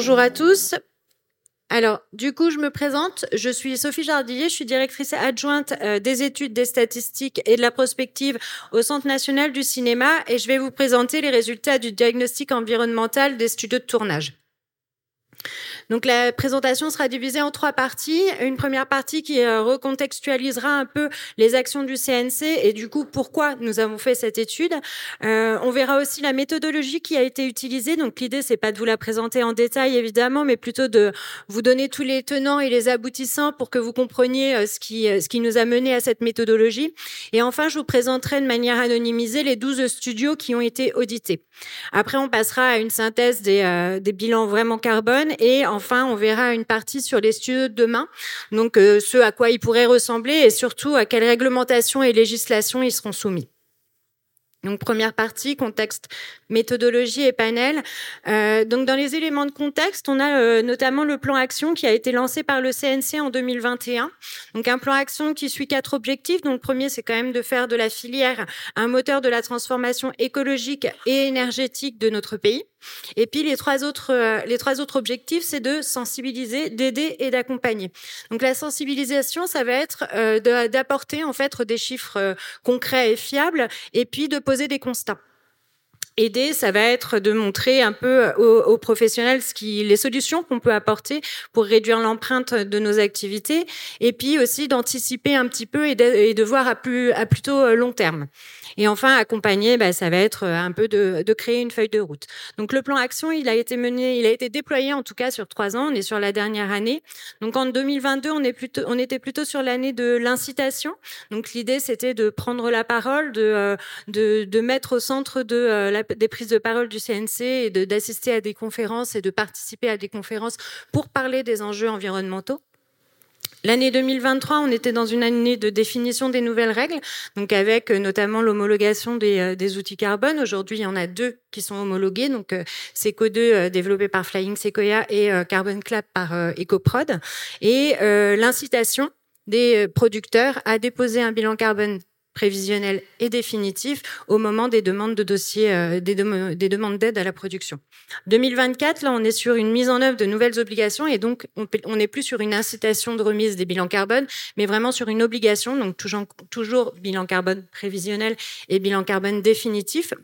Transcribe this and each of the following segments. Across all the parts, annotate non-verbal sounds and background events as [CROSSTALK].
bonjour à tous. Alors, du coup, je me présente. Je suis Sophie Jardillier. Je suis directrice adjointe euh, des études, des statistiques et de la prospective au Centre national du cinéma et je vais vous présenter les résultats du diagnostic environnemental des studios de tournage. Donc la présentation sera divisée en trois parties. Une première partie qui euh, recontextualisera un peu les actions du CNC et du coup pourquoi nous avons fait cette étude. Euh, on verra aussi la méthodologie qui a été utilisée. Donc l'idée c'est pas de vous la présenter en détail évidemment, mais plutôt de vous donner tous les tenants et les aboutissants pour que vous compreniez euh, ce qui ce qui nous a mené à cette méthodologie. Et enfin je vous présenterai de manière anonymisée les 12 studios qui ont été audités. Après on passera à une synthèse des, des bilans vraiment carbone et en enfin, on verra une partie sur les de demain, donc euh, ce à quoi ils pourraient ressembler et surtout à quelles réglementations et législations ils seront soumis. Donc première partie, contexte, méthodologie et panel. Euh, donc dans les éléments de contexte, on a euh, notamment le plan action qui a été lancé par le CNC en 2021. Donc un plan action qui suit quatre objectifs. Donc le premier, c'est quand même de faire de la filière un moteur de la transformation écologique et énergétique de notre pays. Et puis les trois autres, euh, les trois autres objectifs, c'est de sensibiliser, d'aider et d'accompagner. Donc la sensibilisation, ça va être euh, d'apporter en fait des chiffres euh, concrets et fiables, et puis de poser des constats. Aider, ça va être de montrer un peu aux, professionnels les solutions qu'on peut apporter pour réduire l'empreinte de nos activités, et puis aussi d'anticiper un petit peu et de, voir à, plus, à plutôt long terme. Et enfin, accompagner, bah, ça va être euh, un peu de, créer une feuille de route. Donc le plan action, il a été mené, il a été déployé en tout cas sur trois ans. On est sur la dernière année. Donc en 2022, on était plutôt sur l'année de l'incitation. Donc l'idée, c'était de prendre la parole, de, euh, de, de mettre au centre de euh, la, des prises de parole du CNC et d'assister à des conférences et de participer à des conférences pour parler des enjeux environnementaux. L'année 2023, on était dans une année de définition des nouvelles règles, donc avec euh, notamment l'homologation des, euh, des, outils carbone. Aujourd'hui, il y en a deux qui sont homologués, donc euh, Seco 2 développé par Flying Sequoia et Carbon Clap par EcoProd, et l'incitation des producteurs à déposer un bilan carbone prévisionnel et définitif au moment des demandes de dossiers, euh, des, des, demandes d'aide à la production. 2024, là, on est sur une mise en œuvre de nouvelles obligations et donc on n'est plus sur une incitation de remise des bilans carbone, mais vraiment sur une obligation, donc toujours, toujours bilan carbone prévisionnel et bilan carbone définitif.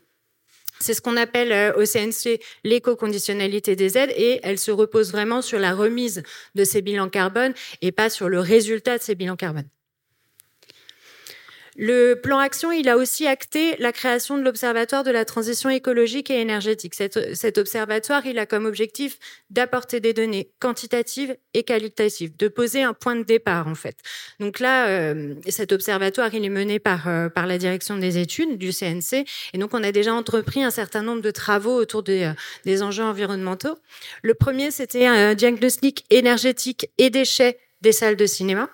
C'est ce qu'on appelle euh, au CNC l'éco-conditionnalité des aides et elle se repose vraiment sur la remise de ces bilans carbone et pas sur le résultat de ces bilans carbone. Le plan action, il a aussi acté la création de l'Observatoire de la transition écologique et énergétique. Cet, observatoire, il a comme objectif d'apporter des données quantitatives et qualitatives, de poser un point de départ en fait. Donc là, euh, cet observatoire, il est mené par euh, par la direction des études du CNC, et donc on a déjà entrepris un certain nombre de travaux autour des, euh, des enjeux environnementaux. Le premier, c'était un diagnostic énergétique et déchets des salles de cinéma.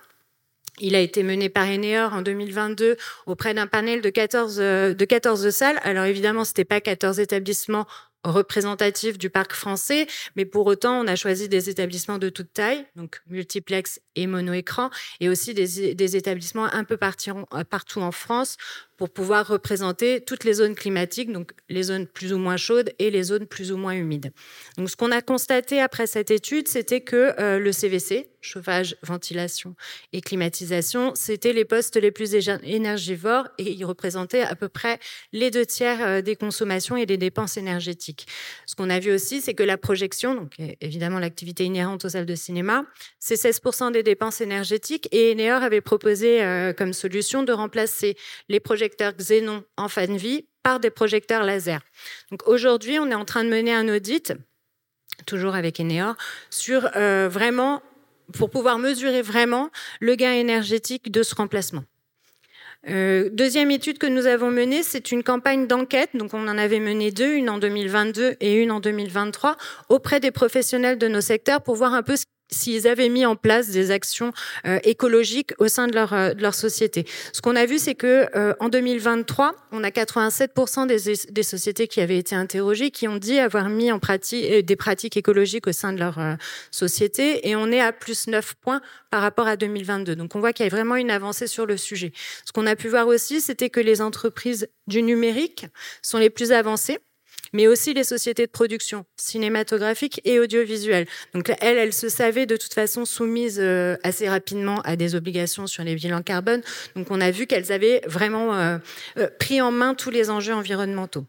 Il a été mené par Eneor en 2022 auprès d'un panel de 14, euh, de 14 salles. Alors évidemment, c'était pas 14 établissements représentatifs du parc français, mais pour autant, on a choisi des établissements de toute taille, donc multiplex et mono-écran, et aussi des, des établissements un peu partout en France pour pouvoir représenter toutes les zones climatiques, donc les zones plus ou moins chaudes et les zones plus ou moins humides. Donc, ce qu'on a constaté après cette étude, c'était que euh, le CVC, chauffage, ventilation et climatisation, c'était les postes les plus énergivores et ils représentaient à peu près les deux tiers euh, des consommations et des dépenses énergétiques. Ce qu'on a vu aussi, c'est que la projection, donc évidemment l'activité inhérente aux salles de cinéma, c'est 16% des dépenses énergétiques et Eneor avait proposé euh, comme solution de remplacer les projets projecteurs xénon en fin de vie par des projecteurs laser. Donc aujourd'hui, on est en train de mener un audit, toujours avec Eneor, sur euh, vraiment pour pouvoir mesurer vraiment le gain énergétique de ce remplacement. Euh, deuxième étude que nous avons menée, c'est une campagne d'enquête. Donc, on en avait mené deux, une en 2022 et une en 2023, auprès des professionnels de nos secteurs pour voir un peu ce s'ils avaient mis en place des actions euh, écologiques au sein de leur, euh, de leur société. Ce qu'on a vu, c'est que euh, en 2023, on a 87% des, des, sociétés qui avaient été interrogées qui ont dit avoir mis en pratique des pratiques écologiques au sein de leur société, et on est à plus 9 points par rapport à 2022. Donc on voit qu'il y a vraiment une avancée sur le sujet. Ce qu'on a pu voir aussi, c'était que les entreprises du numérique sont les plus avancées mais aussi les sociétés de production cinématographique et audiovisuelle. Donc elle, se savait de toute façon soumise euh, assez rapidement à des obligations sur les bilans carbone. Donc on a vu qu'elles avaient vraiment euh, euh, pris en main tous les enjeux environnementaux.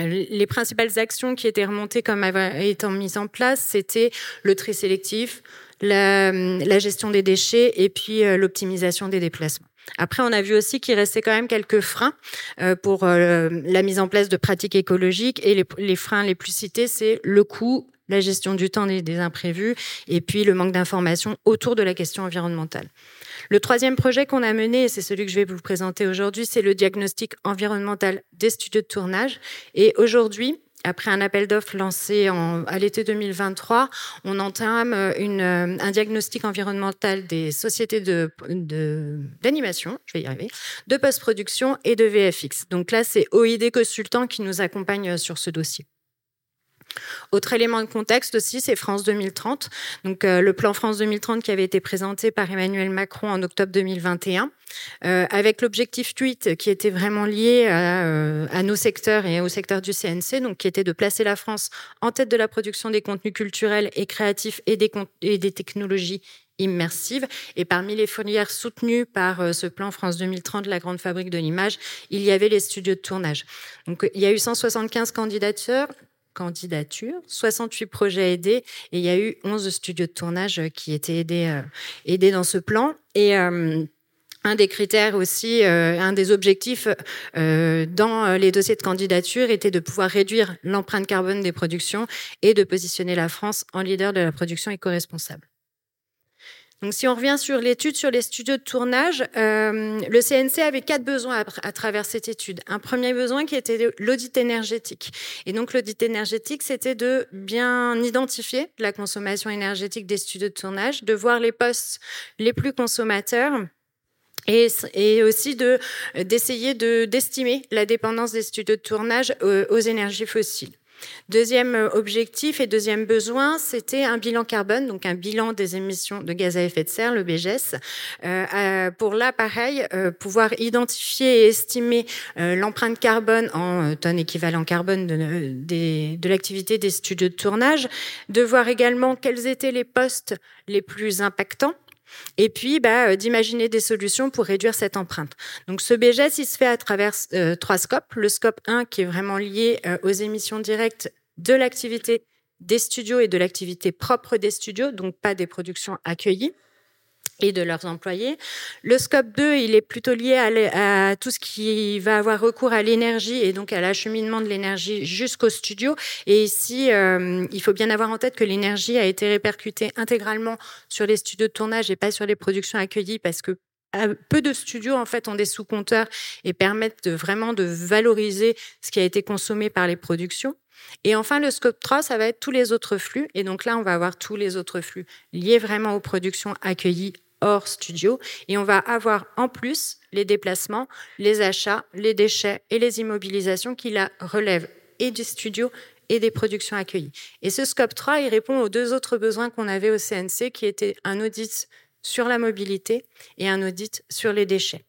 Les principales actions qui étaient remontées comme étant mises en place, c'était le tri sélectif, la, la gestion des déchets et puis l'optimisation des déplacements. Après, on a vu aussi qu'il restait quand même quelques freins euh, pour euh, la mise en place de pratiques écologiques. Et les, freins les plus cités, c'est le coût, la gestion du temps des, des imprévus et puis le manque d'informations autour de la question environnementale. Le troisième projet qu'on a mené, et c'est celui que je vais vous présenter aujourd'hui, c'est le diagnostic environnemental des studios de tournage. Et aujourd'hui, après un appel d'offres lancé à l'été 2023, on entame une, euh, un diagnostic environnemental des sociétés d'animation, de, je vais y arriver, de post-production et de VFX. Donc là, c'est OID Consultant qui nous accompagne sur ce dossier. Autre élément de contexte aussi, c'est France 2030. Donc euh, le plan France 2030 qui avait été présenté par Emmanuel Macron en octobre 2021, euh, avec l'objectif 8 qui était vraiment lié euh, à, nos secteurs et au secteur du CNC, donc qui était de placer la France en tête de la production des contenus culturels et créatifs et des, technologies immersives. Et parmi les filières soutenues par ce plan France 2030, la grande fabrique de l'image, il y avait les studios de tournage. Donc, il y a eu 175 candidatures, candidatures, 68 projets aidés et il y a eu 11 studios de tournage qui étaient aidés, euh, aidés dans ce plan. Et euh, un des critères aussi, euh, un des objectifs dans les dossiers de candidature était de pouvoir réduire l'empreinte carbone des productions et de positionner la France en leader de la production éco-responsable. Donc, si on revient sur l'étude sur les studios de tournage, euh, le CNC avait quatre besoins à, travers cette étude. Un premier besoin qui était l'audit énergétique. Et donc, l'audit énergétique, c'était de bien identifier la consommation énergétique des studios de tournage, de voir les postes les plus consommateurs. Et, aussi de d'essayer de d'estimer la dépendance des studios de tournage aux énergies fossiles. Deuxième euh, objectif et deuxième besoin, c'était un bilan carbone, donc un bilan des émissions de gaz à effet de serre, le BGS. Euh, pour là, euh, pouvoir identifier et estimer euh, l'empreinte carbone en tonnes équivalent carbone de l'activité des studios de tournage, de voir également quels étaient les postes les plus impactants et puis bah, d'imaginer des solutions pour réduire cette empreinte. Donc ce BGS, il se fait à travers euh, trois scopes. Le scope 1 qui est vraiment lié euh, aux émissions directes de l'activité des studios et de l'activité propre des studios, donc pas des productions accueillies et de leurs employés. Le scope 2, il est plutôt lié à, tout ce qui va avoir recours à l'énergie et donc à l'acheminement de l'énergie jusqu'au studio. Et ici, euh, il faut bien avoir en tête que l'énergie a été répercutée intégralement sur les studios de tournage et pas sur les productions accueillies parce que euh, peu de studios en fait ont des sous-compteurs et permettent vraiment de valoriser ce qui a été consommé par les productions. Et enfin, le scope 3, ça va être tous les autres flux. Et donc là, on va avoir tous les autres flux liés vraiment aux productions accueillies hors studio. Et on va avoir en plus les déplacements, les achats, les déchets et les immobilisations qui la relèvent et du studio et des productions accueillies. Et ce scope 3, il répond aux deux autres besoins qu'on avait au CNC, qui étaient un audit sur la mobilité et un audit sur les déchets.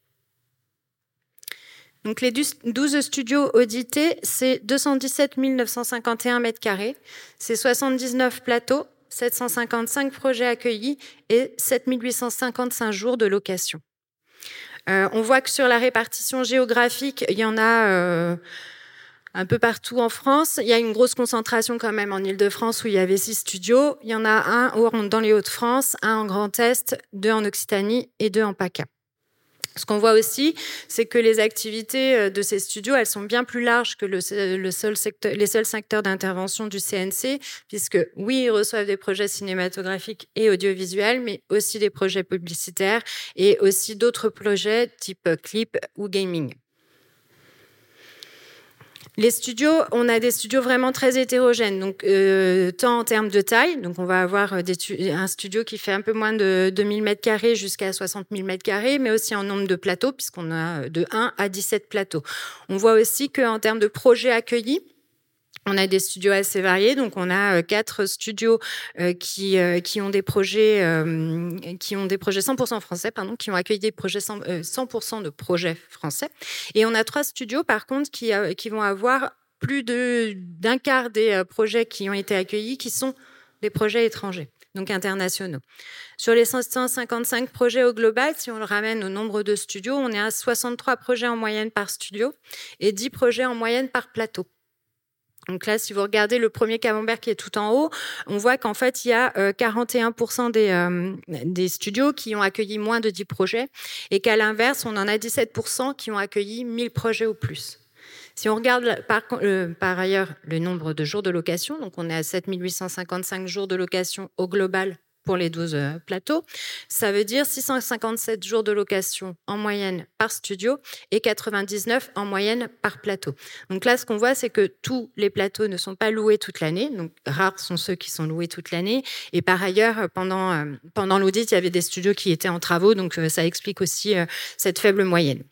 Donc les 12 studios audités, c'est 217 951 mètres carrés, c'est 79 plateaux, 755 projets accueillis et 7855 jours de location. Euh, on voit que sur la répartition géographique, il y en a euh, un peu partout en France. Il y a une grosse concentration quand même en Ile-de-France où il y avait six studios. Il y en a un dans les Hauts-de-France, un en Grand Est, deux en Occitanie et deux en PACA. Ce qu'on voit aussi, c'est que les activités euh, de ces studios, elles sont bien plus larges que le, seul secteur, les seuls secteurs d'intervention du CNC, puisque oui, ils reçoivent des projets cinématographiques et audiovisuels, mais aussi des projets publicitaires et aussi d'autres projets type clip ou gaming. Les studios, on a des studios vraiment très hétérogènes, donc euh, tant en termes de taille, donc on va avoir euh, un studio qui fait un peu moins de 2000 mètres carrés jusqu'à 60 000 mètres carrés, mais aussi en nombre de plateaux, puisqu'on a de 1 à 17 plateaux. On voit aussi qu'en termes de projets accueillis, on a des studios assez variés, donc on a euh, quatre studios euh, qui euh, qui ont des projets qui ont des projets 100% français, pardon, qui ont accueilli des projets 100%, de projets français, et on a trois studios par contre qui qui vont avoir plus d'un quart des projets qui ont été accueillis qui sont des projets étrangers donc internationaux. Sur les 155 projets au global, si on le ramène au nombre de studios, on est à 63 projets en moyenne par studio et 10 projets en moyenne par plateau. Donc là, si vous regardez le premier camembert qui est tout en haut, on voit qu'en fait, il y a 41% euh, des, euh, des studios qui ont accueilli moins de 10 projets et qu'à l'inverse, on en a 17% qui ont accueilli 1000 projets ou plus. Si on regarde par, euh, par, ailleurs le nombre de jours de location, donc on est à 7855 jours de location au global pour les 12 euh, plateaux, ça veut dire 657 jours de location en moyenne par studio et 99 en moyenne par plateau. Donc là, ce qu'on voit, c'est que tous les plateaux ne sont pas loués toute l'année, donc rares sont ceux qui sont loués toute l'année. Et par ailleurs, pendant, euh, pendant l'audit, il y avait des studios qui étaient en travaux, donc ça explique aussi cette faible moyenne.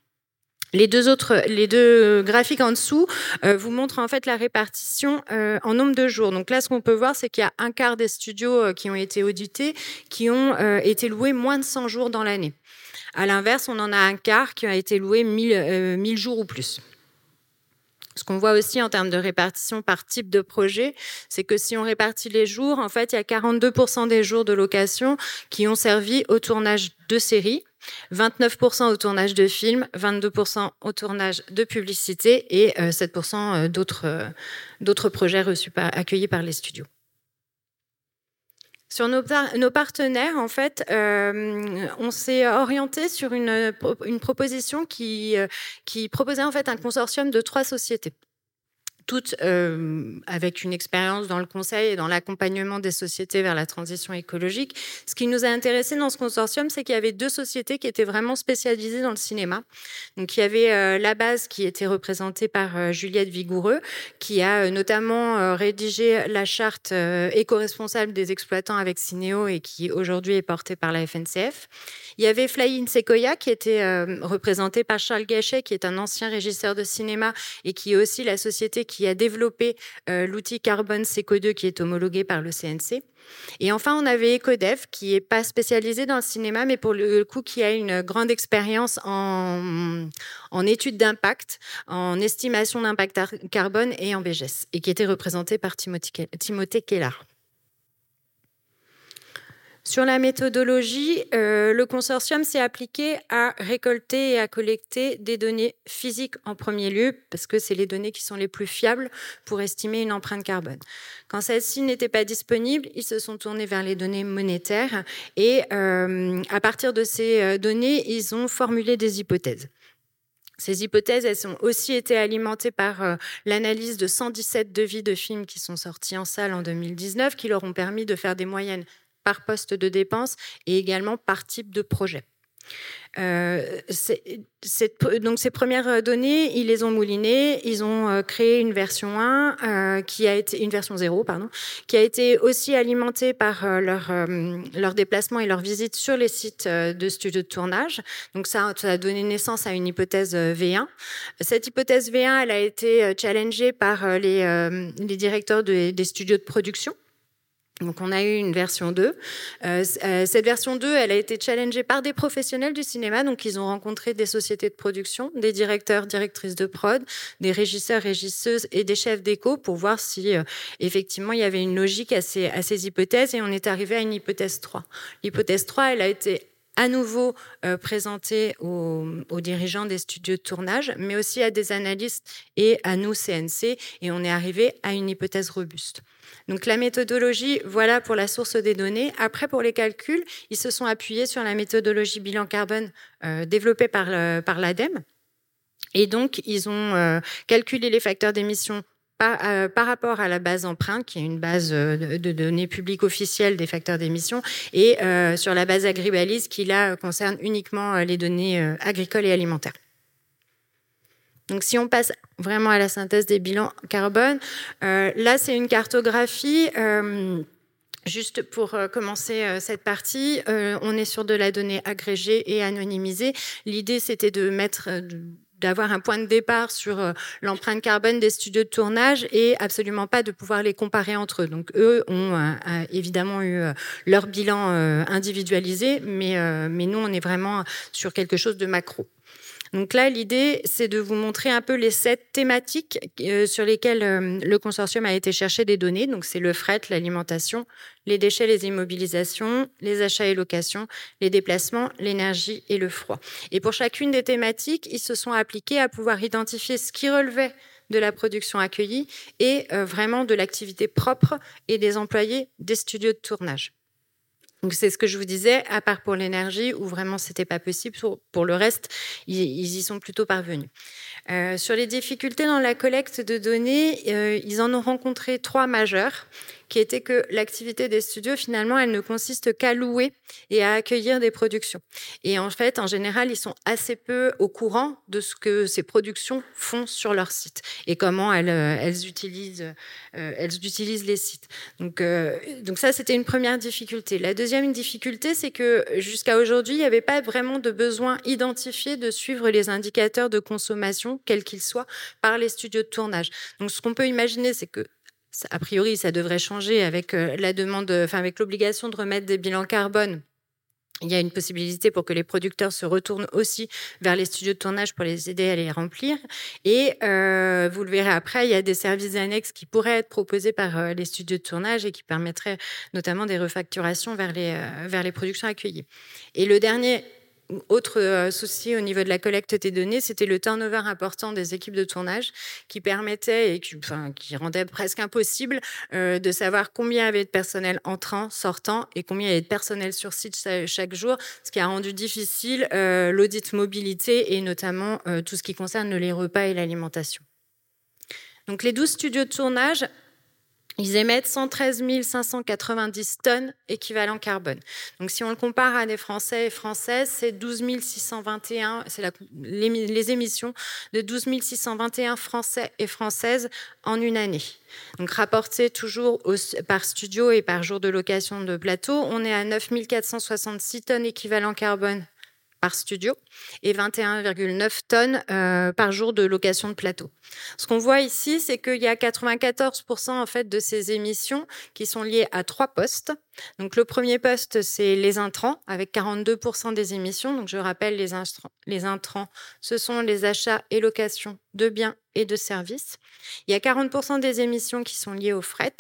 Les deux autres, les deux graphiques en dessous euh, vous montrent en fait la répartition euh, en nombre de jours. Donc là, ce qu'on peut voir, c'est qu'il y a un quart des studios euh, qui ont été audités qui ont été loués moins de 100 jours dans l'année. À l'inverse, on en a un quart qui a été loué 1000, 1000 jours ou plus. Ce qu'on voit aussi en termes de répartition par type de projet, c'est que si on répartit les jours, en fait, il y a 42% des jours de location qui ont servi au tournage de séries. 29% au tournage de films, 22% au tournage de publicité et 7% euh, euh, d'autres, euh, d'autres projets accueillis par les studios. Sur nos, partenaires, en fait, on s'est orienté sur une, une proposition qui, qui proposait en fait un consortium de trois sociétés toutes euh, avec une expérience dans le conseil et dans l'accompagnement des sociétés vers la transition écologique. Ce qui nous a intéressé dans ce consortium, c'est qu'il y avait deux sociétés qui étaient vraiment spécialisées dans le cinéma. Donc il y avait euh, la base qui était représentée par euh, Juliette Vigoureux, qui a notamment rédigé la charte éco-responsable des exploitants avec Cinéo et qui aujourd'hui est portée par la FNCF. Il y avait Fly in Sequoia qui était représenté par Charles Gachet, qui est un ancien régisseur de cinéma et qui est aussi la société qui qui a développé euh, l'outil Carbone Seco2 qui est homologué par le CNC. Et enfin, on avait Ecodev, qui n'est pas spécialisé dans le cinéma, mais pour le coup, qui a une grande expérience en, en études d'impact, en estimation d'impact carbone et en BGS, et qui était représenté par Timothée Keller. Sur la méthodologie, euh, le consortium s'est appliqué à récolter et à collecter des données physiques en premier lieu, parce que c'est les données qui sont les plus fiables pour estimer une empreinte carbone. Quand celles-ci n'étaient pas disponibles, ils se sont tournés vers les données monétaires et euh, à partir de ces euh, données, ils ont formulé des hypothèses. Ces hypothèses, elles ont aussi été alimentées par l'analyse de 117 devis de films qui sont sortis en salle en 2019, qui leur ont permis de faire des moyennes par poste de dépense et également par type de projet. Euh, donc ces premières données, ils les ont moulinées, ils ont euh, créé une version 1 euh, qui a été une version 0 pardon, qui a été aussi alimentée par leur leur déplacement et leur visite sur les sites de studios de tournage. Donc ça, a donné naissance à une hypothèse V1. Cette hypothèse V1, elle a été challengée par les directeurs des studios de production donc on a eu une version 2. Euh, euh, cette version 2, elle a été challengée par des professionnels du cinéma. Donc ils ont rencontré des sociétés de production, des directeurs, directrices de prod, des régisseurs, régisseuses et des chefs d'écho pour voir si euh, effectivement il y avait une logique à ces, à ces hypothèses. Et on est arrivé à une hypothèse 3. L'hypothèse 3, elle a été à nouveau présentée aux, aux, dirigeants des studios de tournage, mais aussi à des analystes et à nous, CNC. Et on est arrivé à une hypothèse robuste. Donc la méthodologie, voilà pour la source des données. Après, pour les calculs, ils se sont appuyés sur la méthodologie bilan carbone euh, développée par, l'ADEME. Et donc, ils ont euh, calculé les facteurs d'émission par, euh, par, rapport à la base emprunt, qui est une base de, données publiques officielles des facteurs d'émission, et sur la base agribalise, qui là concerne uniquement les données agricoles et alimentaires. Donc si on passe vraiment à la synthèse des bilans carbone, euh, là c'est une cartographie. Euh, juste pour euh, commencer cette partie, on est sur de la donnée agrégée et anonymisée. L'idée c'était de mettre d'avoir un point de départ sur l'empreinte carbone des studios de tournage et absolument pas de pouvoir les comparer entre eux. Donc eux ont évidemment eu leur bilan individualisé, mais, mais nous on est vraiment sur quelque chose de macro. Donc là, l'idée, c'est de vous montrer un peu les sept thématiques euh, sur lesquelles euh, le consortium a été chercher des données. Donc c'est le fret, l'alimentation, les déchets, les immobilisations, les achats et locations, les déplacements, l'énergie et le froid. Et pour chacune des thématiques, ils se sont appliqués à pouvoir identifier ce qui relevait de la production accueillie et euh, vraiment de l'activité propre et des employés des studios de tournage. Donc c'est ce que je vous disais, à part pour l'énergie, où vraiment c'était pas possible. Pour, le reste, ils, y sont plutôt parvenus. Euh, sur les difficultés dans la collecte de données, euh, ils en ont rencontré trois majeures qui était que l'activité des studios, finalement, elle ne consiste qu'à louer et à accueillir des productions. Et en fait, en général, ils sont assez peu au courant de ce que ces productions font sur leur site et comment elles, euh, euh, utilisent les sites. Donc, euh, donc ça, c'était une première difficulté. La deuxième difficulté, c'est que jusqu'à aujourd'hui, il n'y avait pas vraiment de besoin identifié de suivre les indicateurs de consommation, quels qu'ils soient, par les studios de tournage. Donc, ce qu'on peut imaginer, c'est que a priori, ça devrait changer avec euh, la demande, enfin avec l'obligation de remettre des bilans carbone. Il y a une possibilité pour que les producteurs se retournent aussi vers les studios de tournage pour les aider à les remplir. Et euh, vous le verrez après, il y a des services annexes qui pourraient être proposés par euh, les studios de tournage et qui permettraient notamment des refacturations vers les, vers les productions accueillies. Et le dernier autre euh, souci au niveau de la collecte des données, c'était le turnover important des équipes de tournage qui permettait et qui, rendait presque impossible euh, de savoir combien avait de personnel entrant, sortant et combien il y avait de personnel sur site chaque jour, ce qui a rendu difficile euh, l'audit mobilité et notamment tout ce qui concerne les repas et l'alimentation. Donc les 12 studios de tournage ils émettent 113 590 tonnes équivalent carbone. Donc, si on le compare à des Français et Françaises, c'est 12 621, c'est les, émissions de 12 621 Français et Françaises en une année. Donc, rapporté toujours par studio et par jour de location de plateau, on est à 9 466 tonnes équivalent carbone par studio et 21,9 tonnes euh, par jour de location de plateau. Ce qu'on voit ici, c'est qu'il y a 94% en fait de ces émissions qui sont liées à trois postes. Donc le premier poste, c'est les intrants avec 42% des émissions. Donc je rappelle les, les intrants, ce sont les achats et locations de biens et de services. Il y a 40% des émissions qui sont liées au fret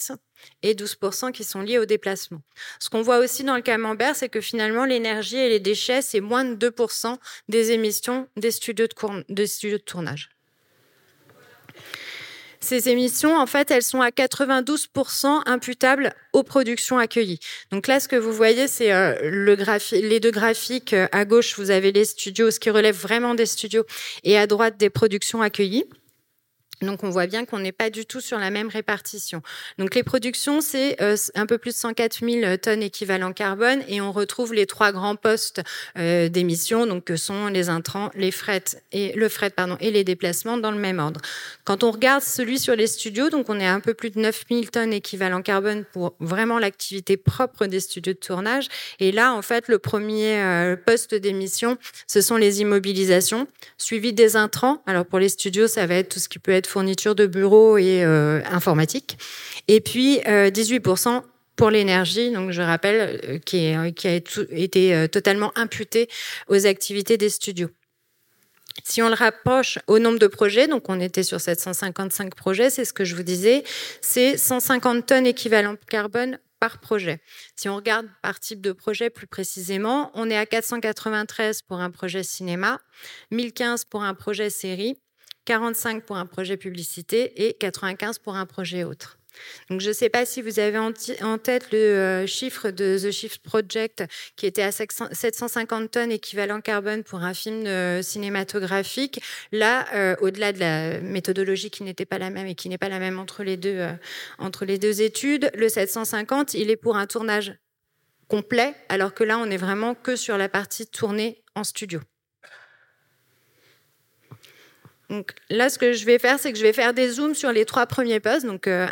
et 12% qui sont liés au déplacement. Ce qu'on voit aussi dans le camembert, c'est que finalement, l'énergie et les déchets, c'est moins de 2% des émissions des studios de, de tournage. Ces émissions, en fait, elles sont à 92% imputables aux productions accueillies. Donc là, ce que vous voyez, c'est euh, le les deux graphiques. À gauche, vous avez les studios, ce qui relève vraiment des studios, et à droite, des productions accueillies. Donc on voit bien qu'on n'est pas du tout sur la même répartition. Donc les productions, c'est euh, un peu plus de 104 000 tonnes équivalent carbone et on retrouve les trois grands postes euh, d'émissions, donc que sont les intrants, les fret et le fret pardon et les déplacements dans le même ordre. Quand on regarde celui sur les studios, donc on est un peu plus de 9 000 tonnes équivalent carbone pour vraiment l'activité propre des studios de tournage. Et là, en fait, le premier euh, poste d'émission, ce sont les immobilisations, suivi des intrants. Alors pour les studios, ça va être tout ce qui peut être fourniture de bureaux et euh, informatique. Et puis 18% euh, pour l'énergie, donc je rappelle, euh, qui, qui, a été totalement imputé aux activités des studios. Si on le rapproche au nombre de projets, donc on était sur 755 projets, c'est ce que je vous disais, c'est 150 tonnes équivalent carbone par projet. Si on regarde par type de projet plus précisément, on est à 493 pour un projet cinéma, 1015 pour un projet série 45 pour un projet publicité et 95 pour un projet autre. Donc, je ne sais pas si vous avez en, tête le euh, chiffre de The Shift Project qui était à 750 tonnes équivalent carbone pour un film euh, cinématographique. Là, euh, au-delà de la méthodologie qui n'était pas la même et qui n'est pas la même entre les deux, entre les deux études, le 750, il est pour un tournage complet, alors que là, on est vraiment que sur la partie tournée en studio. Donc là, ce que je vais faire, c'est que je vais faire des zooms sur les trois premiers postes, donc euh,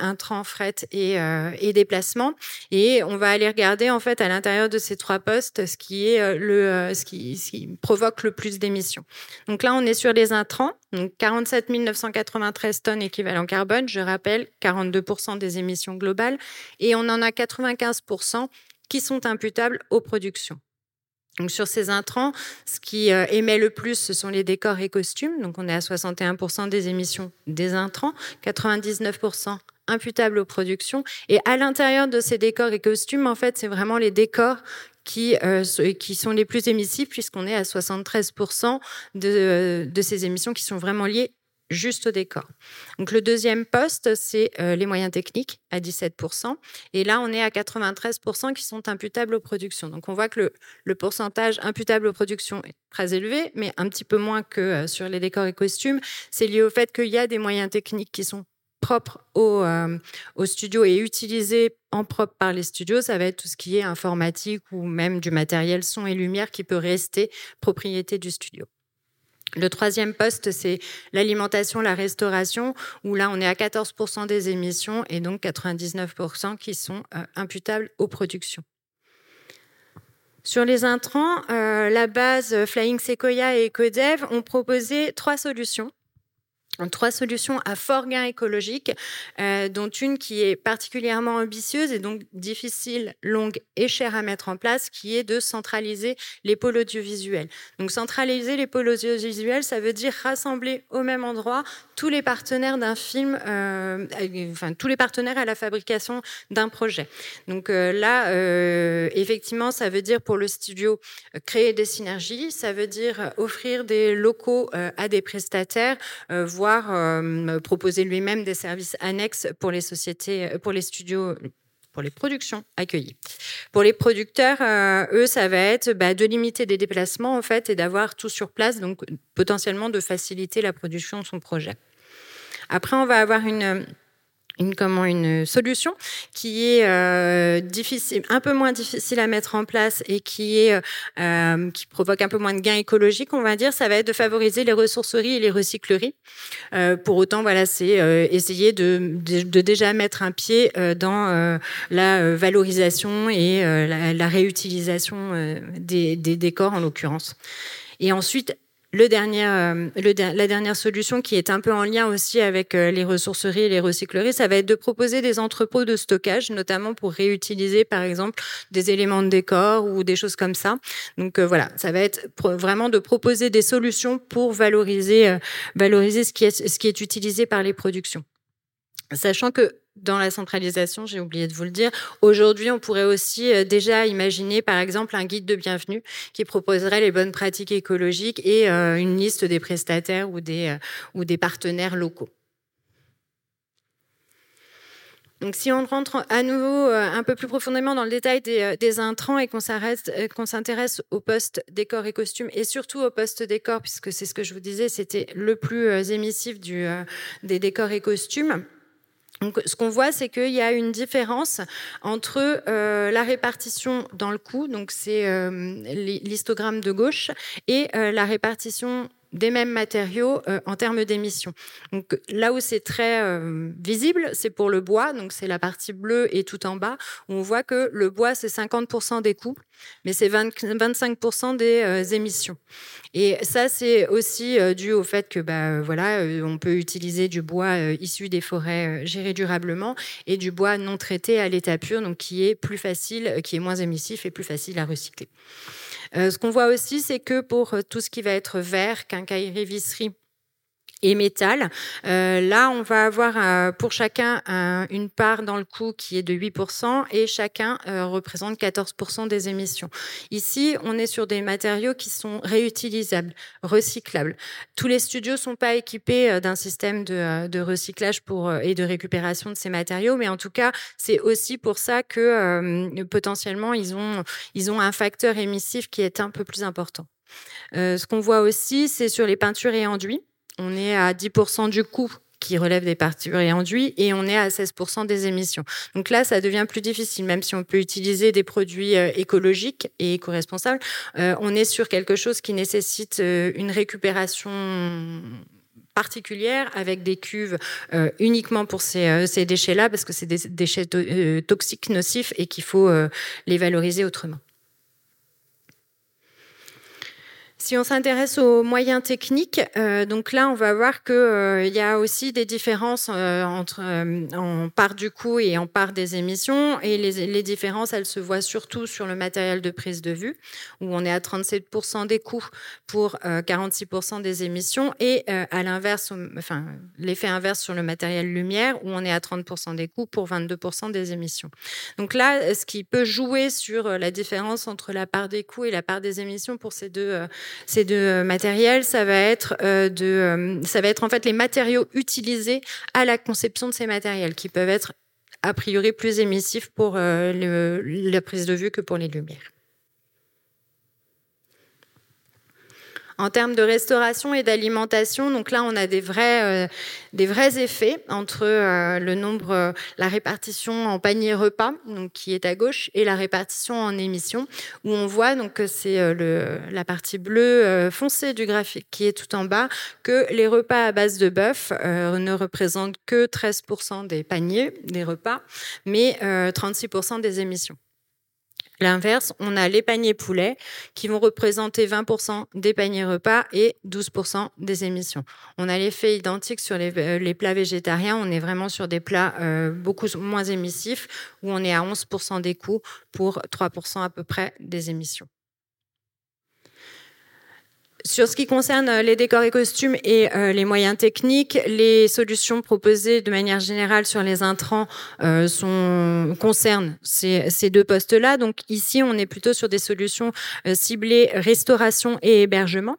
fret et, euh, et, déplacement, et on va aller regarder en fait à l'intérieur de ces trois postes ce qui est euh, euh, ce, qui, ce, qui, provoque le plus d'émissions. Donc là, on est sur les intrants, donc 47 993 tonnes équivalent carbone. Je rappelle, 42% des émissions globales, et on en a 95% qui sont imputables aux productions. Sur ces intrants, ce qui euh, émet le plus, ce sont les décors et costumes. Donc on est à 61% des émissions des intrants, 99% imputables aux productions. Et à l'intérieur de ces décors et costumes, en fait, c'est vraiment les décors qui, euh, sont les plus émissifs, puisqu'on est à 73% de, de ces émissions qui sont vraiment liées juste au décor. Donc le deuxième poste, c'est euh, les moyens techniques à 17%. Et là, on est à 93% qui sont imputables aux productions. Donc on voit que le, le, pourcentage imputable aux productions est très élevé, mais un petit peu moins que euh, sur les décors et costumes. C'est lié au fait qu'il y a des moyens techniques qui sont propres au, euh, au studio et utilisés en propre par les studios, ça va être tout ce qui est informatique ou même du matériel son et lumière qui peut rester propriété du studio. Le troisième poste, c'est l'alimentation, la restauration, où là, on est à 14% des émissions et donc 99% qui sont euh, imputables aux productions. Sur les intrants, euh, la base Flying Sequoia et Ecodev ont proposé trois solutions trois solutions à fort gain écologique, euh, dont une qui est particulièrement ambitieuse et donc difficile, longue et chère à mettre en place, qui est de centraliser les pôles audiovisuels. Donc centraliser les pôles audiovisuels, ça veut dire rassembler au même endroit tous les partenaires d'un film, euh, enfin tous les partenaires à la fabrication d'un projet. Donc euh, là, effectivement, ça veut dire pour le studio créer des synergies, ça veut dire offrir des locaux à des prestataires, voire euh, proposer lui-même des services annexes pour les sociétés, euh, pour les studios pour les productions accueillies. Pour les producteurs, euh, eux, ça va être bah, de limiter des déplacements en fait et d'avoir tout sur place, donc potentiellement de faciliter la production de son projet. Après, on va avoir une une, comment, une solution qui est euh, difficile, un peu moins difficile à mettre en place et qui est euh, qui provoque un peu moins de gains écologiques, on va dire, ça va être de favoriser les ressourceries et les recycleries. Euh, pour autant, voilà, c'est euh, essayer de, de, de, déjà mettre un pied euh, dans euh, la valorisation et la, la, réutilisation des, des décors en l'occurrence. Et ensuite, le dernier, euh, le, la dernière solution qui est un peu en lien aussi avec euh, les ressourceries et les recycleries, ça va être de proposer des entrepôts de stockage, notamment pour réutiliser par exemple des éléments de décor ou des choses comme ça. Donc euh, voilà, ça va être vraiment de proposer des solutions pour valoriser, valoriser ce qui, est, ce qui est utilisé par les productions. Sachant que dans la centralisation, j'ai oublié de vous le dire. Aujourd'hui, on pourrait aussi euh, déjà imaginer, par exemple, un guide de bienvenue qui proposerait les bonnes pratiques écologiques et euh, une liste des prestataires ou des, euh, ou des partenaires locaux. Donc, si on rentre à nouveau un peu plus profondément dans le détail des, intrants et qu'on s'intéresse au poste décor et costume et surtout au poste décor, puisque c'est ce que je vous disais, c'était le plus émissif des décors et costumes. Donc, ce qu'on voit, c'est qu'il y a une différence entre euh, la répartition dans le coût, donc c'est euh, l'histogramme de gauche, et euh, la répartition des mêmes matériaux euh, en termes d'émissions. Donc là où c'est très euh, visible, c'est pour le bois, donc c'est la partie bleue et tout en bas, où on voit que le bois c'est 50% des coûts, mais c'est 25% des euh, émissions. Et ça c'est aussi dû au fait que bah voilà, on peut utiliser du bois issu des forêts gérées durablement et du bois non traité à l'état pur, donc qui est plus facile, qui est moins émissif et plus facile à recycler. Euh, ce qu'on voit aussi, c'est que pour euh, tout ce qui va être verre, quincaillerie, visserie, et métal. Euh, là, on va avoir euh, pour chacun un, une part dans le coût qui est de 8% et chacun euh, représente 14% des émissions. Ici, on est sur des matériaux qui sont réutilisables, recyclables. Tous les studios sont pas équipés euh, d'un système de, recyclage et de récupération de ces matériaux, mais en tout cas, c'est aussi pour ça que potentiellement, ils ont, un facteur émissif qui est un peu plus important. Euh, ce qu'on voit aussi, c'est sur les peintures et enduits. On est à 10% du coût qui relève des et enduits et on est à 16% des émissions. Donc là, ça devient plus difficile, même si on peut utiliser des produits euh, écologiques et éco-responsables. Euh, on est sur quelque chose qui nécessite euh, une récupération particulière avec des cuves uniquement pour ces, déchets-là parce que c'est des déchets to toxiques, nocifs et qu'il faut les valoriser autrement. Si on s'intéresse aux moyens techniques, euh, donc là, on va voir qu'il euh, y a aussi des différences euh, entre en part du coût et en part des émissions. Et les, les, différences, elles se voient surtout sur le matériel de prise de vue, où on est à 37% des coûts pour 46% des émissions, et à l'inverse, enfin l'effet inverse sur le matériel lumière, où on est à 30% des coûts pour 22% des émissions. Donc là, ce qui peut jouer sur la différence entre la part des coûts et la part des émissions pour ces deux ces deux euh, matériels, ça va être euh, de, euh, ça va être en fait les matériaux utilisés à la conception de ces matériels, qui peuvent être a priori plus émissifs pour la prise de vue que pour les lumières. En termes de restauration et d'alimentation, donc là, on a des vrais, euh, des vrais effets entre euh, le nombre, euh, la répartition en panier repas, donc qui est à gauche, et la répartition en émissions, où on voit donc que c'est la partie bleue foncée du graphique qui est tout en bas, que les repas à base de bœuf ne représentent que 13% des paniers des repas, mais 36% des émissions. L'inverse, on a les paniers poulets qui vont représenter 20% des paniers repas et 12% des émissions. On a l'effet identique sur euh, les, plats végétariens. On est vraiment sur des plats euh, beaucoup moins émissifs où on est à 11% des coûts pour 3% à peu près des émissions. Sur ce qui concerne euh, les décors et costumes et euh, les moyens techniques, les solutions proposées de manière générale sur les intrants euh, concernent ces, ces deux postes-là. Donc ici, on est plutôt sur des solutions ciblées restauration et hébergement.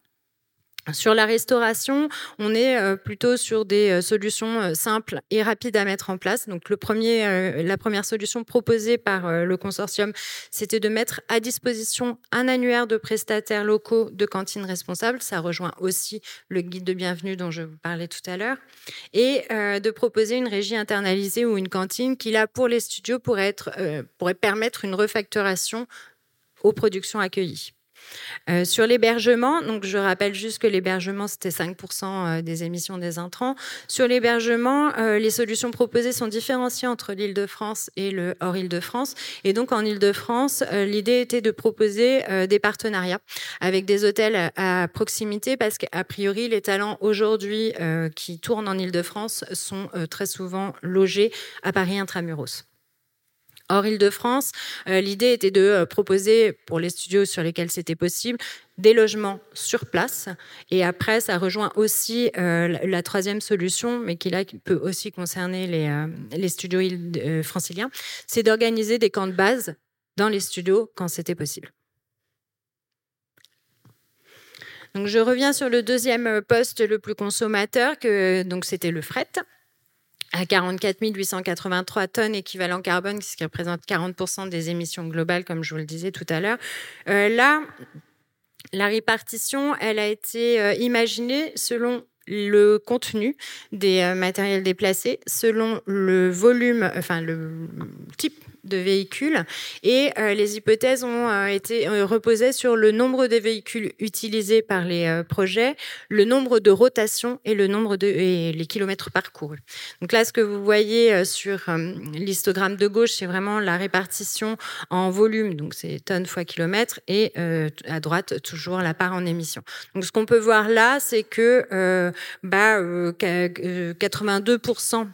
Sur la restauration, on est euh, plutôt sur des euh, solutions euh, simples et rapides à mettre en place. Donc, la première solution proposée par le consortium, c'était de mettre à disposition un annuaire de prestataires locaux de cantines responsables. Ça rejoint aussi le guide de bienvenue dont je vous parlais tout à l'heure. Et de proposer une régie internalisée ou une cantine qui, là, pour les studios, pourrait permettre une refacturation aux productions accueillies. Euh, sur l'hébergement, donc je rappelle juste que l'hébergement, c'était 5% euh, des émissions des intrants. Sur l'hébergement, euh, les solutions proposées sont différenciées entre l'Île-de-France et le hors Île-de-France. Et donc en Île-de-France, l'idée était de proposer des partenariats avec des hôtels à proximité parce qu'a priori, les talents aujourd'hui qui tournent en Île-de-France sont très souvent logés à Paris intramuros. Hors Île-de-France, euh, l'idée était de euh, proposer pour les studios sur lesquels c'était possible des logements sur place. Et après, ça rejoint aussi euh, la, troisième solution, mais qui peut aussi concerner les, les studios franciliens, c'est d'organiser des camps de base dans les studios quand c'était possible. Donc, je reviens sur le deuxième poste le plus consommateur, donc c'était le fret à 44 883 tonnes équivalent carbone, ce qui représente 40% des émissions globales, comme je vous le disais tout à l'heure. Euh, là, la répartition, elle a été euh, imaginée selon le contenu des euh, matériels déplacés, selon le volume, enfin le type de véhicules et euh, les hypothèses ont euh, été euh, reposées sur le nombre de véhicules utilisés par les projets, le nombre de rotations et le nombre de et les kilomètres parcourus. Donc là, ce que vous voyez sur l'histogramme de gauche, c'est vraiment la répartition en volume, donc c'est tonnes fois kilomètres, et à droite toujours la part en émissions. Donc ce qu'on peut voir là, c'est que bah, 82%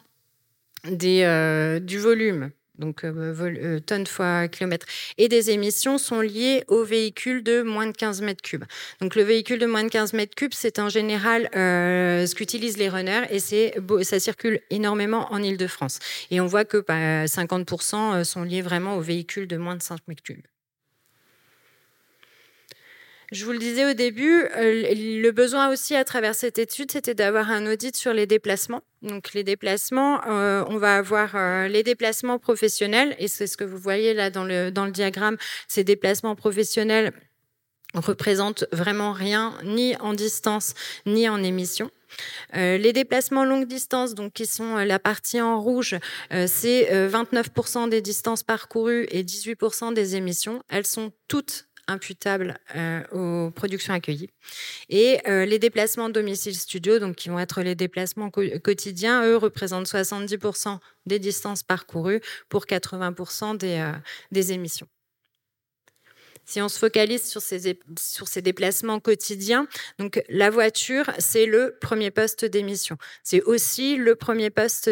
des, du volume donc euh, euh, tonnes fois kilomètre, et des émissions sont liées aux véhicules de moins de 15 mètres cubes. Donc le véhicule de moins de 15 mètres cubes, c'est en général euh, ce qu'utilisent les runners et c'est ça circule énormément en Ile-de-France. Et on voit que 50% bah, sont liés vraiment aux véhicules de moins de 5 mètres cubes. Je vous le disais au début, euh, le besoin aussi à travers cette étude, c'était d'avoir un audit sur les déplacements. Donc les déplacements, euh, on va avoir euh, les déplacements professionnels, et c'est ce que vous voyez là dans le, dans le diagramme, ces déplacements professionnels représentent vraiment rien, ni en distance, ni en émission. les déplacements longue distance, donc qui sont la partie en rouge, c'est 29% des distances parcourues et 18% des émissions. Elles sont toutes imputables euh, aux productions accueillies. Et euh, les déplacements domicile studio, donc qui vont être les déplacements quotidiens, eux représentent 70% des distances parcourues pour 80% des, euh, des émissions. Si on se focalise sur ces, sur ces déplacements quotidiens, donc la voiture, c'est le premier poste d'émission. C'est aussi le premier poste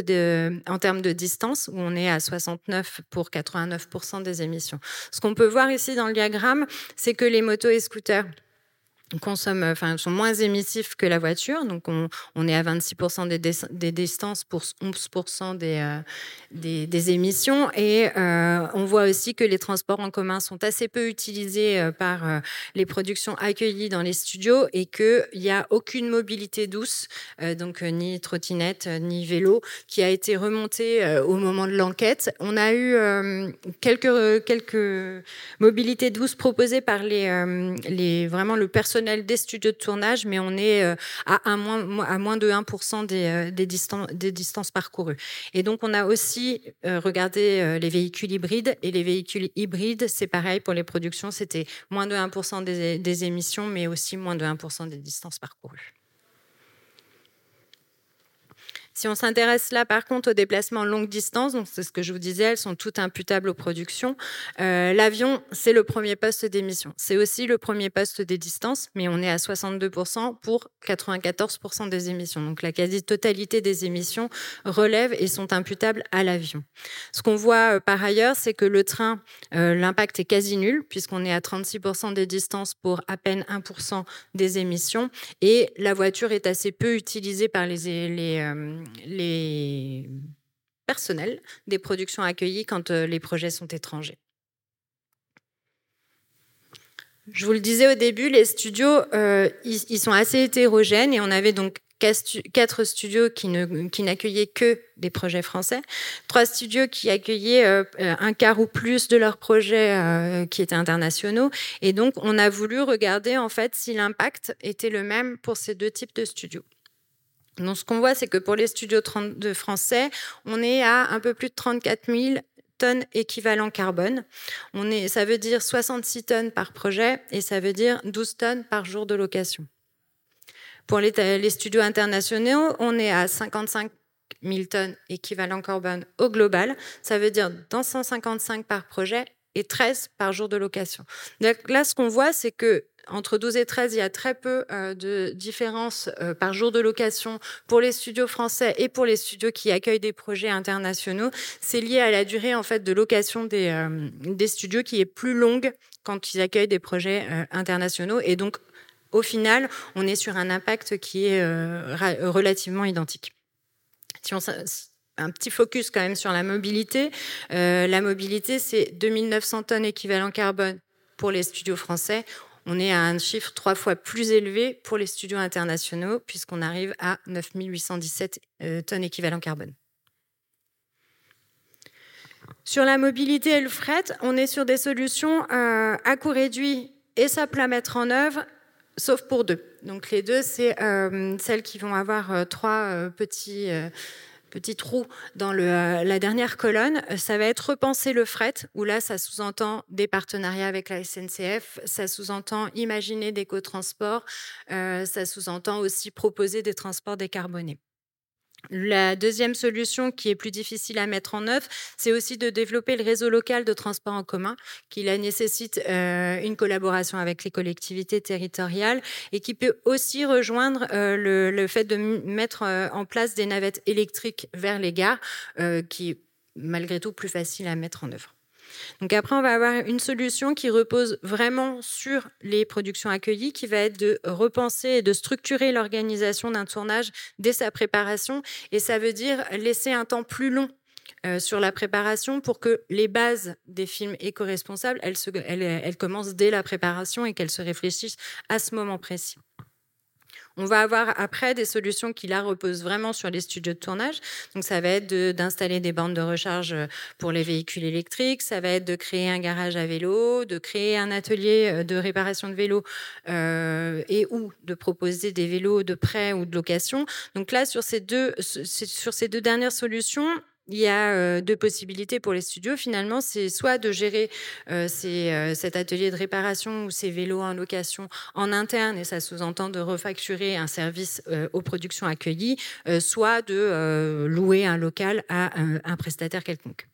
en termes de distance, où on est à 69 pour 89% des émissions. Ce qu'on peut voir ici dans le diagramme, c'est que les motos et scooters consomment, enfin, sont moins émissifs que la voiture. Donc, on, est à 26% des, distances pour 11% des, euh, des, émissions. Et euh, on voit aussi que les transports en commun sont assez peu utilisés euh, par euh, les productions accueillies dans les studios et qu'il n'y a aucune mobilité douce, euh, donc ni trottinette, ni vélo, qui a été remontée au moment de l'enquête. On a eu quelques, quelques mobilités douces proposées par les, les, vraiment le personnel des studios de tournage, mais on est euh, à, moins, de 1% des, euh, des distances parcourues. Et donc, on a aussi euh, regardé les véhicules hybrides. Et les véhicules hybrides, c'est pareil pour les productions, c'était moins de 1% des, des émissions, mais aussi moins de 1% des distances parcourues. Si on s'intéresse là, par contre, aux déplacements longue distance, donc c'est ce que je vous disais, elles sont toutes imputables aux productions. Euh, L'avion, c'est le premier poste d'émission. C'est aussi le premier poste des distances, mais on est à 62% pour 94% des émissions. Donc la quasi-totalité des émissions relèvent et sont imputables à l'avion. Ce qu'on voit euh, par ailleurs, c'est que le train, euh, l'impact est quasi nul, puisqu'on est à 36% des distances pour à peine 1% des émissions, et la voiture est assez peu utilisée par les, les personnels des productions accueillies quand euh, les projets sont étrangers. Je vous le disais au début, les studios, euh, ils, sont assez hétérogènes et on avait donc quatre studios qui, qui n'accueillaient que des projets français, trois studios qui accueillaient euh, un quart ou plus de leurs projets qui étaient internationaux. Et donc, on a voulu regarder en fait si l'impact était le même pour ces deux types de studios. Donc, ce qu'on voit, c'est que pour les studios français, on est à un peu plus de 34 000 tonnes équivalent carbone. On est, ça veut dire 66 tonnes par projet et ça veut dire 12 tonnes par jour de location. Pour les, les studios internationaux, on est à 55 000 tonnes équivalent carbone au global. Ça veut dire dans 155 par projet et 13 par jour de location. Donc là, ce qu'on voit, c'est que entre 12 et 13, il y a très peu euh, de différence euh, par jour de location pour les studios français et pour les studios qui accueillent des projets internationaux. C'est lié à la durée en fait de location des, euh, studios qui est plus longue quand ils accueillent des projets internationaux et donc au final, on est sur un impact qui est relativement identique. Si un petit focus quand même sur la mobilité. La mobilité, c'est 2900 tonnes équivalent carbone pour les studios français. On est à un chiffre trois fois plus élevé pour les studios internationaux, puisqu'on arrive à 9817 euh, tonnes équivalent carbone. Sur la mobilité et le fret, on est sur des solutions euh, à coût réduit et simple à mettre en œuvre, sauf pour deux. Donc les deux, c'est celles qui vont avoir trois petits petit trou dans euh, la dernière colonne, euh, ça va être repenser le fret, où là, ça sous-entend des partenariats avec la SNCF, ça sous-entend imaginer des co-transports, euh, ça sous-entend aussi proposer des transports décarbonés. La deuxième solution qui est plus difficile à mettre en œuvre, c'est aussi de développer le réseau local de transport en commun, qui là nécessite euh, une collaboration avec les collectivités territoriales et qui peut aussi rejoindre euh, le, fait de mettre euh, en place des navettes électriques vers les gares, qui est malgré tout plus facile à mettre en œuvre. Donc après, on va avoir une solution qui repose vraiment sur les productions accueillies, qui va être de repenser et de structurer l'organisation d'un tournage dès sa préparation. Et ça veut dire laisser un temps plus long euh, sur la préparation pour que les bases des films éco-responsables, elles, commencent dès la préparation et qu'elles se réfléchissent à ce moment précis. On va avoir après des solutions qui là reposent vraiment sur les studios de tournage. Donc ça va être d'installer des bandes de recharge euh, pour les véhicules électriques, ça va être de créer un garage à vélo, de créer un atelier euh, de réparation de vélos euh, et ou de proposer des vélos de prêt ou de location. Donc là sur ces deux sur ces deux dernières solutions, il y a deux possibilités pour les studios. Finalement, c'est soit de gérer cet atelier de réparation ou ces vélos en location en interne, et ça sous-entend de refacturer un service aux productions accueillies, soit de louer un local à un prestataire quelconque.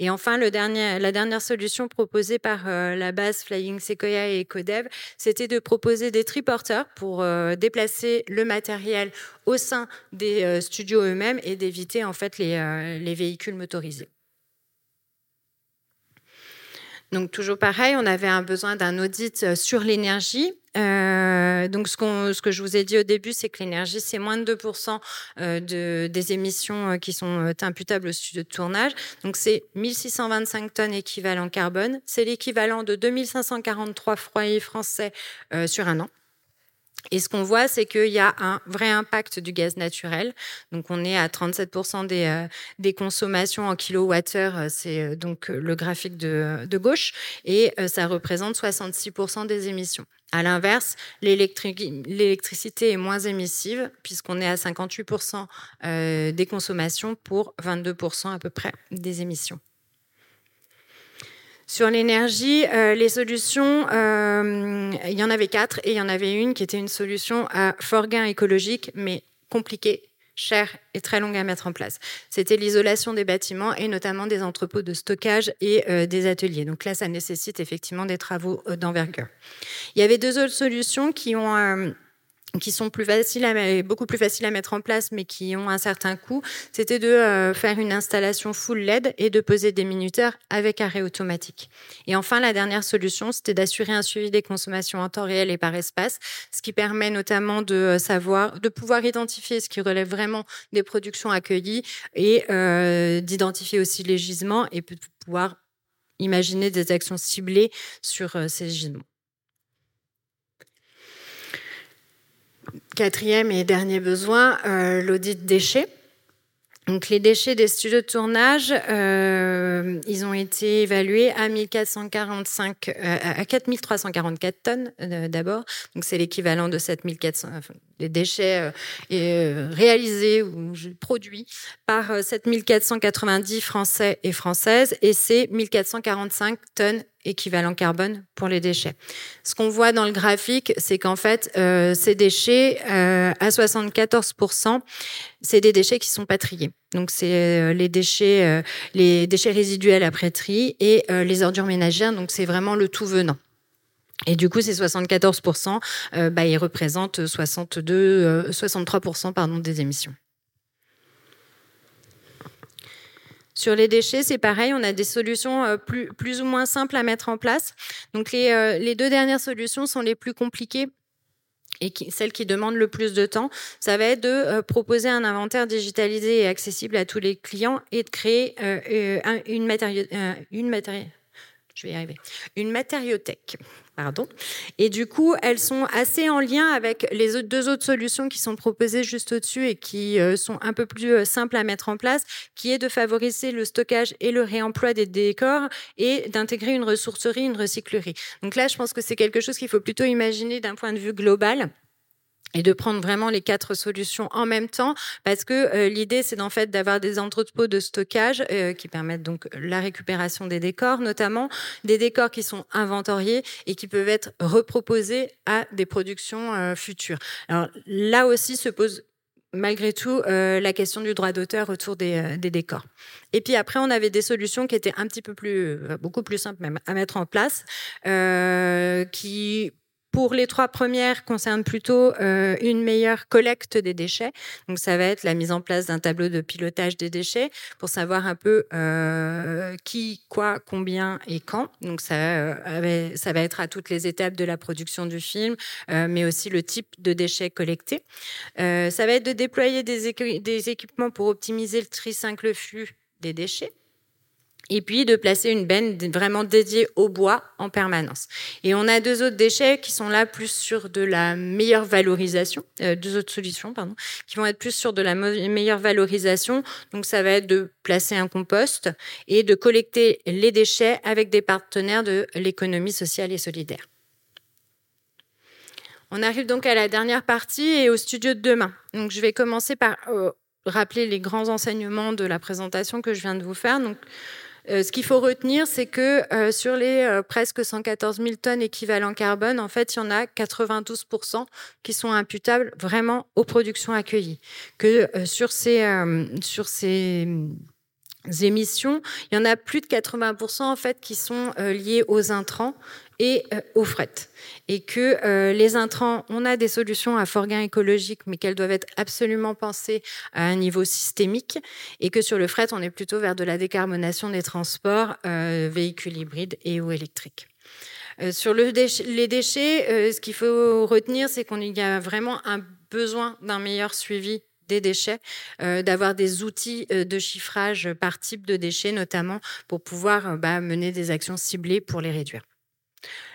Et enfin, la dernière solution proposée par la base Flying Sequoia et Ecodev, c'était de proposer des triporteurs pour déplacer le matériel au sein des studios eux-mêmes et d'éviter en fait les véhicules motorisés. Donc toujours pareil, on avait un besoin d'un audit euh, sur l'énergie. Euh, donc ce, ce, que je vous ai dit au début, c'est que l'énergie, c'est moins de 2% euh, de, des émissions qui sont imputables au studio de tournage. Donc c'est 1625 tonnes équivalent carbone. C'est l'équivalent de 2543 foyers français sur un an. Et ce qu'on voit, c'est qu'il y a un vrai impact du gaz naturel. Donc, on est à 37% des, euh, des consommations en kilowattheure. C'est euh, donc le graphique de, gauche. Et euh, ça représente 66% des émissions. À l'inverse, l'électricité est moins émissive puisqu'on est à 58% des consommations pour 22% à peu près des émissions. Sur l'énergie, euh, les solutions, euh, il y en avait quatre et il y en avait une qui était une solution à fort gain écologique, mais compliquée, chère et très longue à mettre en place. C'était l'isolation des bâtiments et notamment des entrepôts de stockage et euh, des ateliers. Donc là, ça nécessite effectivement des travaux d'envergure. Il y avait deux autres solutions qui ont qui sont plus faciles à, beaucoup plus faciles à mettre en place, mais qui ont un certain coût, c'était de euh, faire une installation full LED et de poser des minuteurs avec arrêt automatique. Et enfin, la dernière solution, c'était d'assurer un suivi des consommations en temps réel et par espace, ce qui permet notamment de euh, savoir, de pouvoir identifier ce qui relève vraiment des productions accueillies et euh, d'identifier aussi les gisements et pouvoir imaginer des actions ciblées sur ces gisements. Quatrième et dernier besoin, euh, l'audit déchets. Donc les déchets des studios de tournage, euh, ils ont été évalués à 1445, euh, 4344 tonnes d'abord. Donc c'est l'équivalent de 7400 des déchets réalisés ou produits par 7490 Français et Françaises, et c'est 1445 tonnes équivalent carbone pour les déchets. Ce qu'on voit dans le graphique, c'est qu'en fait, euh, ces déchets, euh, à 74%, c'est des déchets qui sont pas triés. Donc, c'est euh, les déchets, les déchets résiduels après tri et les ordures ménagères. Donc, c'est vraiment le tout venant. Et du coup, ces 74%, bah, ils représentent 62, 63% pardon, des émissions. Sur les déchets, c'est pareil, on a des solutions euh, plus, ou moins simples à mettre en place. Donc les, euh, deux dernières solutions sont les plus compliquées et celles qui demandent le plus de temps, ça va être de euh, proposer un inventaire digitalisé et accessible à tous les clients et de créer une, matério, je vais y arriver, une matériothèque. Pardon. Et du coup, elles sont assez en lien avec les deux autres solutions qui sont proposées juste au-dessus et qui euh, sont un peu plus euh, simples à mettre en place, qui est de favoriser le stockage et le réemploi des décors et d'intégrer une ressourcerie, une recyclerie. Donc là, je pense que c'est quelque chose qu'il faut plutôt imaginer d'un point de vue global et de prendre vraiment les quatre solutions en même temps parce que euh, l'idée c'est en fait d'avoir des entrepôts de stockage euh, qui permettent donc la récupération des décors notamment des décors qui sont inventoriés et qui peuvent être reproposés à des productions euh, futures. Alors là aussi se pose malgré tout la question du droit d'auteur autour des, des, décors. Et puis après, on avait des solutions qui étaient un petit peu plus, beaucoup plus simples même à mettre en place, qui pour les trois premières, concerne plutôt euh, une meilleure collecte des déchets. Donc, ça va être la mise en place d'un tableau de pilotage des déchets pour savoir un peu euh, qui, quoi, combien et quand. Donc, ça, euh, ça va être à toutes les étapes de la production du film, mais aussi le type de déchets collectés. ça va être de déployer des, équipements pour optimiser le tri 5 le flux des déchets et puis de placer une benne vraiment dédiée au bois en permanence. Et on a deux autres déchets qui sont là plus sur de la meilleure valorisation, euh, deux autres solutions, pardon, qui vont être plus sur de la meilleure valorisation. Donc ça va être de placer un compost et de collecter les déchets avec des partenaires de l'économie sociale et solidaire. On arrive donc à la dernière partie et au studio de demain. Donc je vais commencer par euh, rappeler les grands enseignements de la présentation que je viens de vous faire. Donc ce qu'il faut retenir, c'est que euh, sur les euh, presque 114 000 tonnes équivalent carbone, en fait, il y en a 92 qui sont imputables vraiment aux productions accueillies. Que sur ces sur ces émissions, il y en a plus de 80% en fait qui sont liés aux intrants et aux fret. Et que les intrants, on a des solutions à fort gain écologique, mais qu'elles doivent être absolument pensées à un niveau systémique. Et que sur le fret, on est plutôt vers de la décarbonation des transports, véhicules hybrides et ou électriques. sur le les déchets, ce qu'il faut retenir, c'est qu'on y a vraiment un besoin d'un meilleur suivi des déchets, d'avoir des outils de chiffrage par type de déchets notamment pour pouvoir bah, mener des actions ciblées pour les réduire.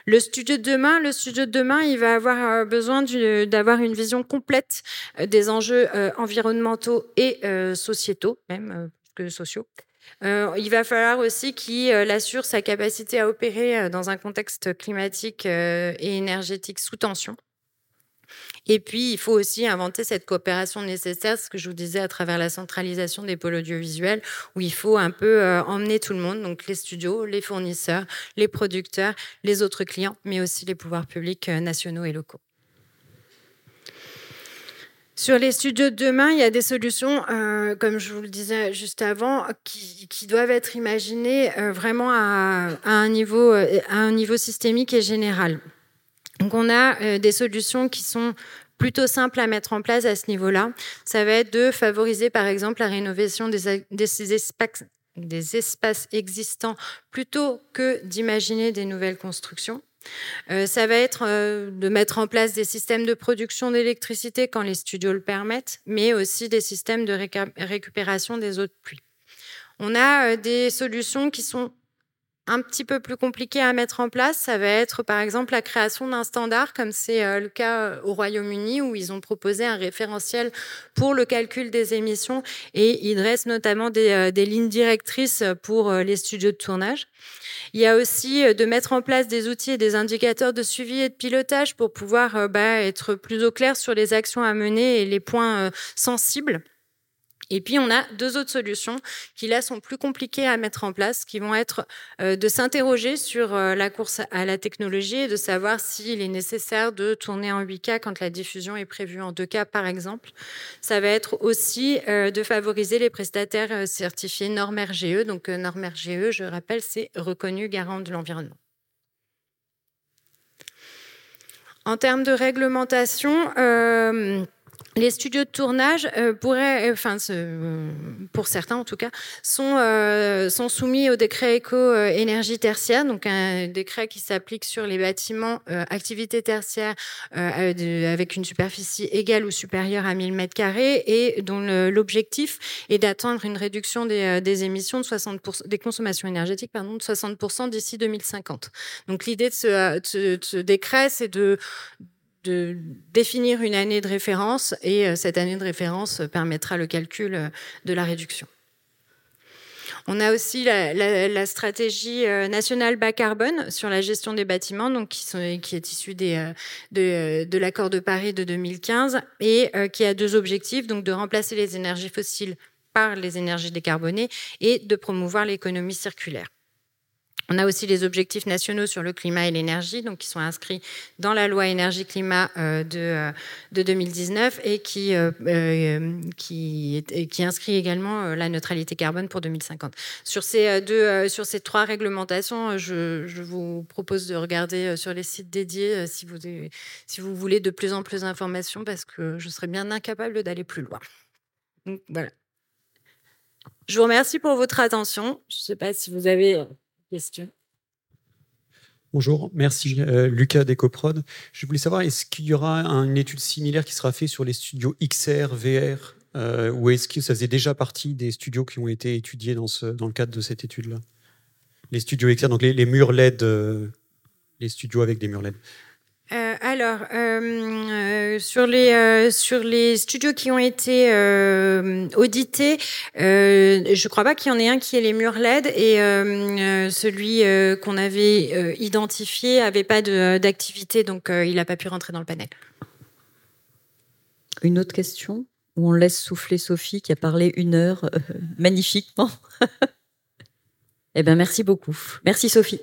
Le studio de demain, il va avoir euh, besoin d'avoir une vision complète euh, des enjeux euh, environnementaux et sociétaux, même que sociaux. il va falloir aussi qu'il assure sa capacité à opérer dans un contexte climatique et énergétique sous tension. Et puis, il faut aussi inventer cette coopération nécessaire, ce que je vous disais à travers la centralisation des pôles audiovisuels, où il faut un peu euh, emmener tout le monde, donc les studios, les fournisseurs, les producteurs, les autres clients, mais aussi les pouvoirs publics euh, nationaux et locaux. Sur les studios de demain, il y a des solutions, euh, comme je vous le disais juste avant, qui, doivent être imaginées vraiment à, un niveau, à un niveau systémique et général. Donc on a euh, des solutions qui sont plutôt simples à mettre en place à ce niveau-là. Ça va être de favoriser par exemple la rénovation des, espaces, des espaces existants plutôt que d'imaginer des nouvelles constructions. Euh, ça va être euh, de mettre en place des systèmes de production d'électricité quand les studios le permettent, mais aussi des systèmes de récupération des eaux de pluie. On a des solutions qui sont un petit peu plus compliqué à mettre en place, ça va être par exemple la création d'un standard, comme c'est euh, le cas euh, au Royaume-Uni, où ils ont proposé un référentiel pour le calcul des émissions et ils dressent notamment des, euh, lignes directrices pour les studios de tournage. Il y a aussi de mettre en place des outils et des indicateurs de suivi et de pilotage pour pouvoir bah, être plus au clair sur les actions à mener et les points sensibles. Et puis, on a deux autres solutions qui, là, sont plus compliquées à mettre en place, qui vont être euh, de s'interroger sur euh, la course à la technologie et de savoir s'il est nécessaire de tourner en 8K quand la diffusion est prévue en 2K, par exemple. Ça va être aussi euh, de favoriser les prestataires certifiés normes RGE. Donc, normes RGE, je rappelle, c'est reconnu garant de l'environnement. En termes de réglementation, les studios de tournage euh, pourraient, euh, enfin, pour certains en tout cas, sont, euh, soumis au décret éco-énergie tertiaire, donc un décret qui s'applique sur les bâtiments activités tertiaires avec une superficie égale ou supérieure à 1000 mètres carrés et dont l'objectif est d'atteindre une réduction des, émissions de 60%, des consommations énergétiques pardon, de 60% d'ici 2050. Donc l'idée de ce décret, c'est de de définir une année de référence et euh, cette année de référence permettra le calcul euh, de la réduction. On a aussi la, stratégie euh, nationale bas carbone sur la gestion des bâtiments, qui, est issue de, de l'accord de Paris de 2015 et qui a deux objectifs, donc de remplacer les énergies fossiles par les énergies décarbonées et de promouvoir l'économie circulaire. On a aussi les objectifs nationaux sur le climat et l'énergie, donc qui sont inscrits dans la loi énergie-climat euh, de, 2019 euh, et qui, euh, qui, qui, inscrit également la neutralité carbone pour 2050. Sur ces, deux, sur ces trois réglementations, je, vous propose de regarder sur les sites dédiés si vous, si vous voulez de plus en plus d'informations, parce que je serais bien incapable d'aller plus loin. Voilà. Je vous remercie pour votre attention. Je ne sais pas si vous avez Bonjour, merci euh, Lucas d'EcoProd. Je voulais savoir, est-ce qu'il y aura une étude similaire qui sera faite sur les studios XR, VR, euh, ou est-ce que ça faisait déjà partie des studios qui ont été étudiés dans, le cadre de cette étude-là? Les studios XR, donc les, murs LED, euh, les studios avec des murs LED. Euh, alors, euh, euh, sur, les, sur les studios qui ont été audités, je ne crois pas qu'il y en ait un qui ait les murs LED et celui qu'on avait identifié n'avait pas d'activité, donc il n'a pas pu rentrer dans le panel. Une autre question? Où on laisse souffler Sophie qui a parlé une heure [LAUGHS] magnifiquement. [LAUGHS] eh bien, merci beaucoup. Merci Sophie.